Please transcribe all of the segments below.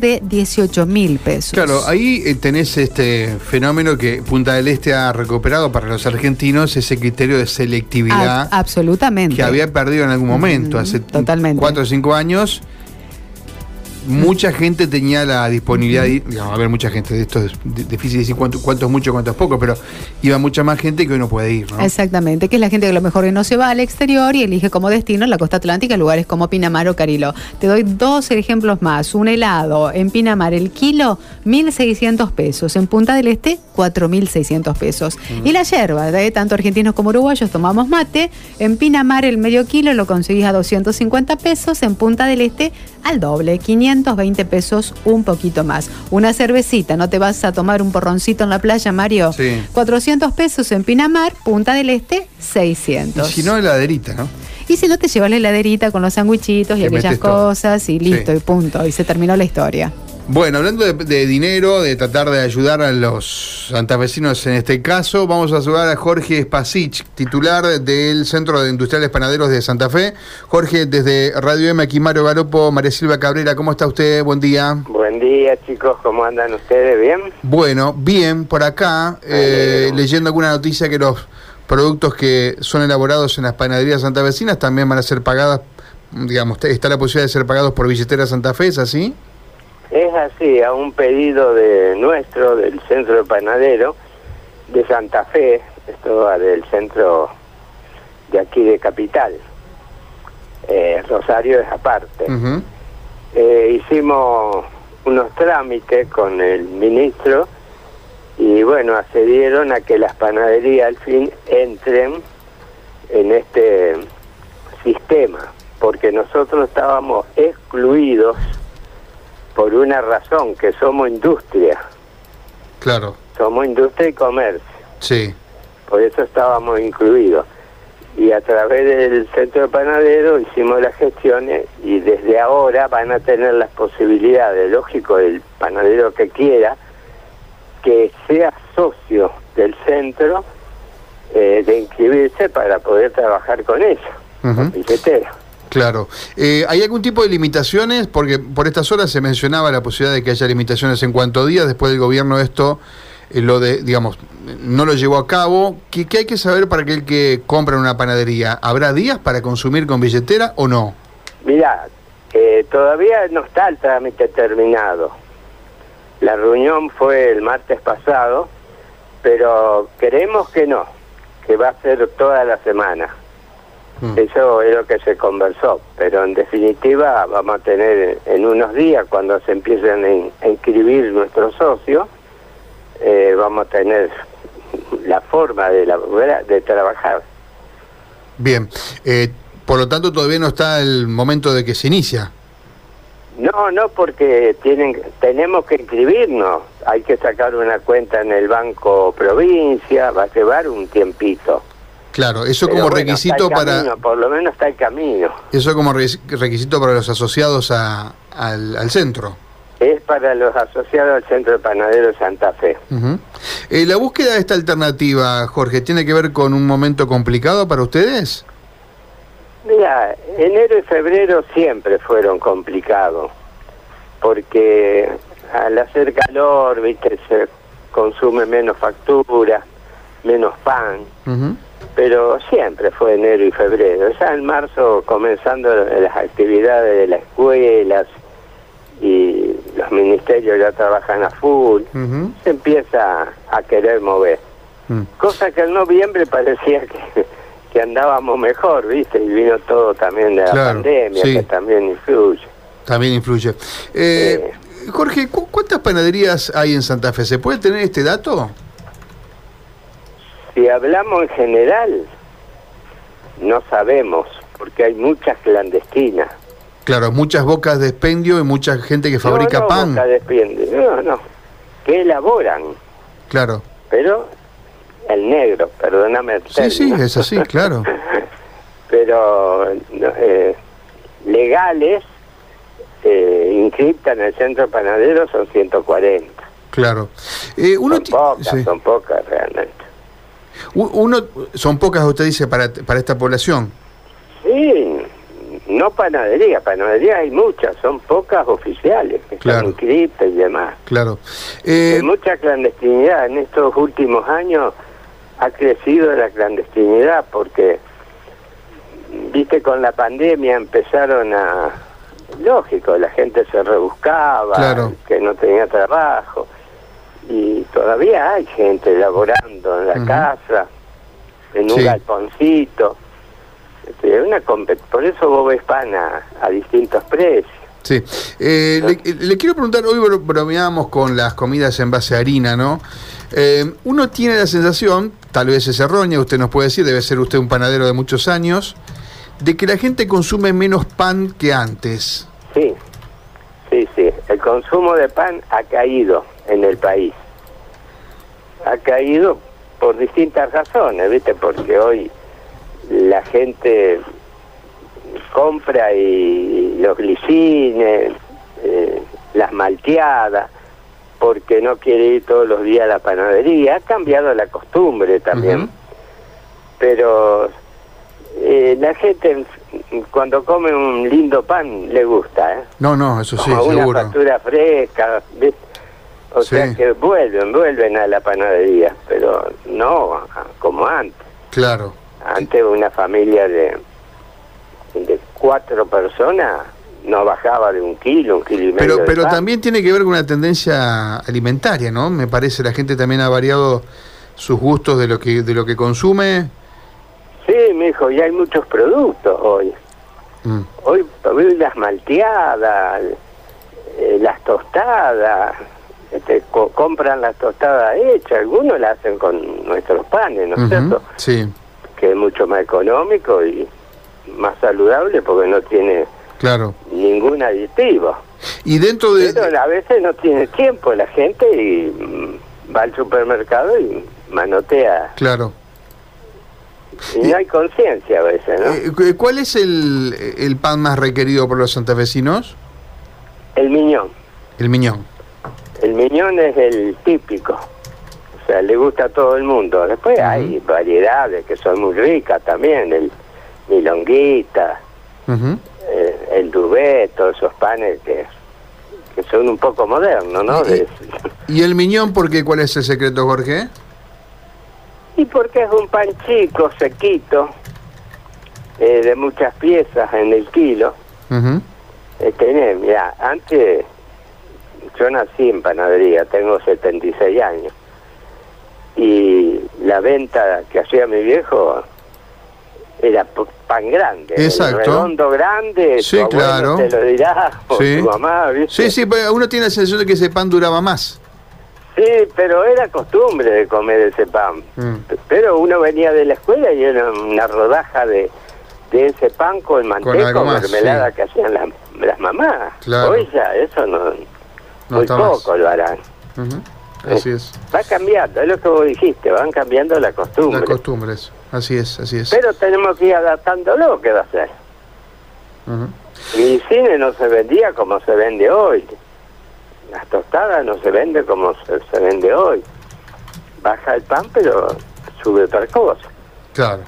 de 18 mil pesos. Claro, ahí eh, tenés este fenómeno que Punta del Este ha recuperado para los argentinos, ese criterio de selectividad. A- absolutamente. Que había perdido en algún momento, hace totalmente. cuatro o cinco años. Mucha gente tenía la disponibilidad, de ir- digamos, a ver, mucha gente, de esto es di- difícil decir cuánto, cuánto es mucho, cuánto es poco, pero iba mucha más gente que hoy no puede ir, ¿no? Exactamente, que es la gente que a lo mejor no se va al exterior y elige como destino la costa atlántica lugares como Pinamar o Cariló. Te doy dos ejemplos más. Un helado en Pinamar, el kilo, 1.600 pesos. En Punta del Este, 4.600 pesos. Y la yerba, de tanto argentinos como uruguayos tomamos mate. En Pinamar, el medio kilo lo conseguís a 250 pesos. En Punta del Este, al doble, 520 pesos, un poquito más. Una cervecita, ¿no te vas a tomar un porroncito en la playa, Mario? Sí. 400 pesos en Pinamar, Punta del Este, Y 600. si no, heladerita, ¿no? Y si no, te llevas la heladerita con los sandwichitos y Que aquellas metes todo. cosas y listo, Sí. y punto. Y se terminó la historia. Bueno, hablando de, de dinero, de tratar de ayudar a los santafesinos en este caso, vamos a saludar a Jorge Spasich, titular del Centro de Industriales Panaderos de Santa Fe. Jorge, desde Radio M, aquí Mario Galopo, María Silva Cabrera, ¿cómo está usted? Buen día. Buen día, chicos, ¿cómo andan ustedes? ¿Bien? Bueno, bien, por acá, eh, leyendo alguna noticia que los productos que son elaborados en las panaderías santafesinas también van a ser pagadas, digamos, está la posibilidad de ser pagados por billetera Santa Fe, ¿es así? Es así, a un pedido de nuestro, del centro de panadero de Santa Fe, esto va del centro de aquí de Capital. Eh, Rosario es aparte. Eh, hicimos unos trámites con el ministro y bueno, accedieron a que las panaderías al fin entren en este sistema, porque nosotros estábamos excluidos por una razón, que somos industria, Claro, somos industria y comercio, sí. por eso estábamos incluidos. Y a través del centro de panadero hicimos las gestiones y desde ahora van a tener las posibilidades, lógico, el panadero que quiera, que sea socio del centro, eh, de inscribirse para poder trabajar con ellos, con billetera. Claro. Eh, ¿Hay algún tipo de limitaciones? Porque por estas horas se mencionaba la posibilidad de que haya limitaciones en cuanto a días. Después del gobierno esto, eh, lo de, digamos, no lo llevó a cabo. ¿Qué, qué hay que saber para aquel que compra en una panadería? ¿Habrá días para consumir con billetera o no? Mira, eh, todavía no está el trámite terminado. La reunión fue el martes pasado, pero creemos que no, que va a ser toda la semana. Mm. Eso es lo que se conversó, pero en definitiva vamos a tener en unos días, cuando se empiecen a in- a inscribir nuestros socios, eh, vamos a tener la forma de, labora- de trabajar. Bien. Eh, por lo tanto, todavía no está el momento de que se inicia. No, no, porque tienen, tenemos que inscribirnos. Hay que sacar una cuenta en el Banco Provincia, va a llevar un tiempito. Claro, eso Pero como bueno, requisito para camino, por lo menos está el camino. eso como re- requisito para los asociados a- al, al centro. Es para los asociados al Centro de Panadero Santa Fe. Ujú. Eh, la búsqueda de esta alternativa, Jorge, ¿tiene que ver con un momento complicado para ustedes? Mira, enero y febrero siempre fueron complicados, porque al hacer calor, viste, se consume menos factura, menos pan, Ujú. Pero siempre fue enero y febrero. Ya en marzo, comenzando las actividades de las escuelas y los ministerios ya trabajan a full, se empieza a querer mover. Mm. Cosa que en noviembre parecía que, que andábamos mejor, ¿viste? Y vino todo también de la Claro, pandemia, sí. que también influye. También influye. Eh, Jorge, ¿cu- ¿cuántas panaderías hay en Santa Fe? ¿Se puede tener este dato? Si hablamos en general, no sabemos, porque hay muchas clandestinas. Claro, muchas bocas de expendio y mucha gente que fabrica no, no, pan. boca de expendio, no, no, que elaboran, Claro. pero el negro, perdóname el Sí, sí, es así, claro. pero eh, legales eh, en el centro panadero son 140. Claro. Eh, uno, son pocas, sí. son pocas realmente. Uno, son pocas, usted dice, para, para esta población. Sí, no panadería, panadería hay muchas, son pocas oficiales, que Claro. están inscritas y demás. Claro. Eh, Hay mucha clandestinidad en estos últimos años ha crecido la clandestinidad porque viste con la pandemia empezaron a lógico la gente se rebuscaba Claro. que no tenía trabajo y todavía hay gente laborando en la casa en un Sí. galponcito Este, una por eso vos ves pan a, a distintos precios Sí. Eh, le, le quiero preguntar, hoy bro- bromeábamos con las comidas en base a harina, ¿no? Eh, uno tiene la sensación, tal vez es errónea, usted nos puede decir, debe ser usted un panadero de muchos años, de que la gente consume menos pan que antes. Sí, sí, sí. El consumo de pan ha caído en el país. Ha caído por distintas razones, ¿viste? Porque hoy la gente compra y los glicines, eh, las malteadas, porque no quiere ir todos los días a la panadería. Ha cambiado la costumbre también. Pero eh, la gente cuando come un lindo pan le gusta, ¿eh? No, no, eso sí, Como una seguro. factura fresca, ¿ves? O Sí. sea que vuelven, vuelven a la panadería, pero no como antes. Claro. Antes una familia de, de cuatro personas no bajaba de un kilo, un kilo y medio Pero, de pero pan. también tiene que ver con una tendencia alimentaria, ¿no? Me parece, la gente también ha variado sus gustos de lo que, de lo que consume. Sí, mijo, y hay muchos productos hoy. Mm. Hoy, hoy las malteadas, eh, las tostadas, este, co- compran las tostadas hechas, algunos las hacen con nuestros panes, ¿no es cierto? Sí, Que es mucho más económico y más saludable porque no tiene claro. ningún aditivo. Y dentro de... Pero a veces no tiene tiempo la gente y mm, va al supermercado y manotea. Claro. Y no hay conciencia a veces, ¿no? Eh, cu- ¿Cuál es el, el pan más requerido por los santafesinos? El miñón. El miñón. El miñón es el típico. O sea, le gusta a todo el mundo. Después hay variedades que son muy ricas también. El milonguita, eh, el dubé, todos esos panes que, que son un poco modernos, ¿no? Y- ¿Y el miñón por qué? ¿Cuál es el secreto, Jorge? y porque es un pan chico, sequito, eh, de muchas piezas en el kilo. Ujú. Eh, tenés, mira, antes yo nací en panadería, tengo 76 años. Y la venta que hacía mi viejo era pan grande. Exacto. redondo grande, Sí, tu claro. te lo dirá, Sí. tu mamá, ¿viste? Sí, sí, uno tiene la sensación de que ese pan duraba más. Sí, pero era costumbre de comer ese pan. Mm. Pero uno venía de la escuela y era una rodaja de, de ese pan con manteca más, mermelada sí. que hacían las, las mamás. Claro. Hoy ya eso No muy poco lo harán. Ujú. Así es. Va cambiando, es lo que vos dijiste, van cambiando la costumbre. La costumbre, eso. Así es, así es. Pero tenemos que ir adaptándolo, ¿qué va a hacer? Ujú. Mi cine no se vendía como se vende hoy. Las tostadas no se vende como se, se vende hoy. Baja el pan, pero sube otra cosa. Claro.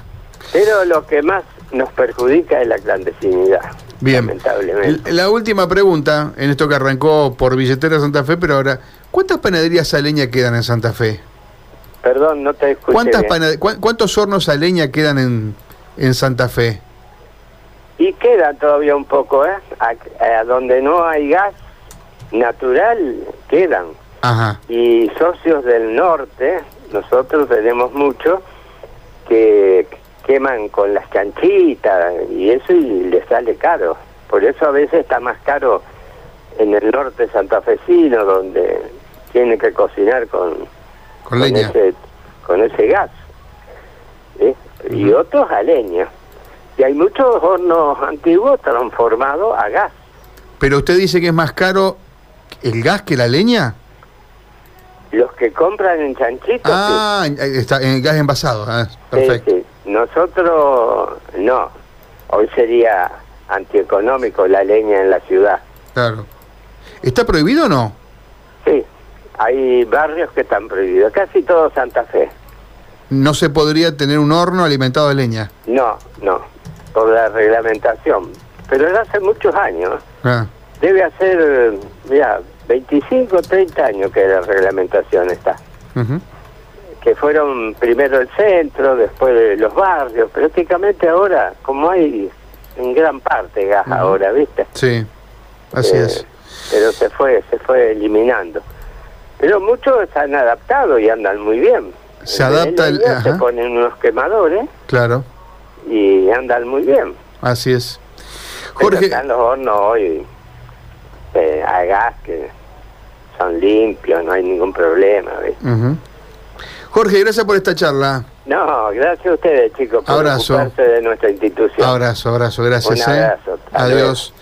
Pero lo que más nos perjudica es la clandestinidad. Bien. Lamentablemente. La última pregunta, en esto que arrancó por Billetera Santa Fe, pero ahora, ¿cuántas panaderías a leña quedan en Santa Fe? Perdón, no te escuché. ¿Cuántas bien. pana- cuán- ¿Cuántos hornos a leña quedan en, en Santa Fe? Y queda todavía un poco, ¿eh? A, a donde no hay gas natural, quedan. Ajá. Y socios del norte, nosotros tenemos muchos que queman con las chanchitas y eso y les sale caro. Por eso a veces está más caro en el norte santafesino, donde tiene que cocinar con, Con leña. ese, con ese gas. ¿eh? Y otros a leña. Y hay muchos hornos antiguos transformados a gas. Pero usted dice que es más caro el gas que la leña. Los que compran en chanchitos, sí. Ah, está en gas envasado. ah, perfecto. Sí, sí. Nosotros no. Hoy sería antieconómico la leña en la ciudad. Claro. ¿Está prohibido o no? Sí, hay barrios que están prohibidos. Casi todo Santa Fe. No se podría tener un horno alimentado de leña. No, no. Por la reglamentación. pero era hace muchos años. Ah, Debe hacer, ya, 25 o 30 años que la reglamentación está. Que fueron primero el centro, después los barrios. Prácticamente ahora, como hay en gran parte gas ahora, ¿viste? Sí, así Eh, es. Pero se fue, se fue eliminando. Pero muchos se han adaptado y andan muy bien. Se En adapta el- leña, Se ajá. ponen unos quemadores Claro, y andan muy bien. así es. Pero Jorge, están los hornos hoy eh, a gas que son limpios, no hay ningún problema. ¿viste? ujú. Jorge, gracias por esta charla. No, gracias a ustedes, chicos, por Abrazo. ocuparse de nuestra institución. Abrazo, abrazo, gracias. Un eh. abrazo, Adiós.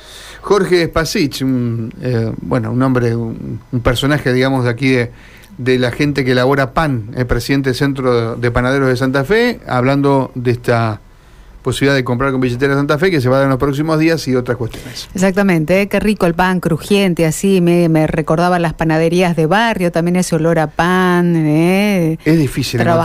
Jorge Spasich, un, eh, bueno, un hombre, un, un personaje, digamos, de aquí de, de la gente que elabora pan, el presidente del Centro de Panaderos de Santa Fe, hablando de esta posibilidad de comprar con billetera Santa Fe que se va a dar en los próximos días y otras cuestiones. Exactamente, ¿eh? qué rico el pan crujiente, así me, me recordaba las panaderías de barrio, también ese olor a pan. ¿eh? Es difícil. Traba-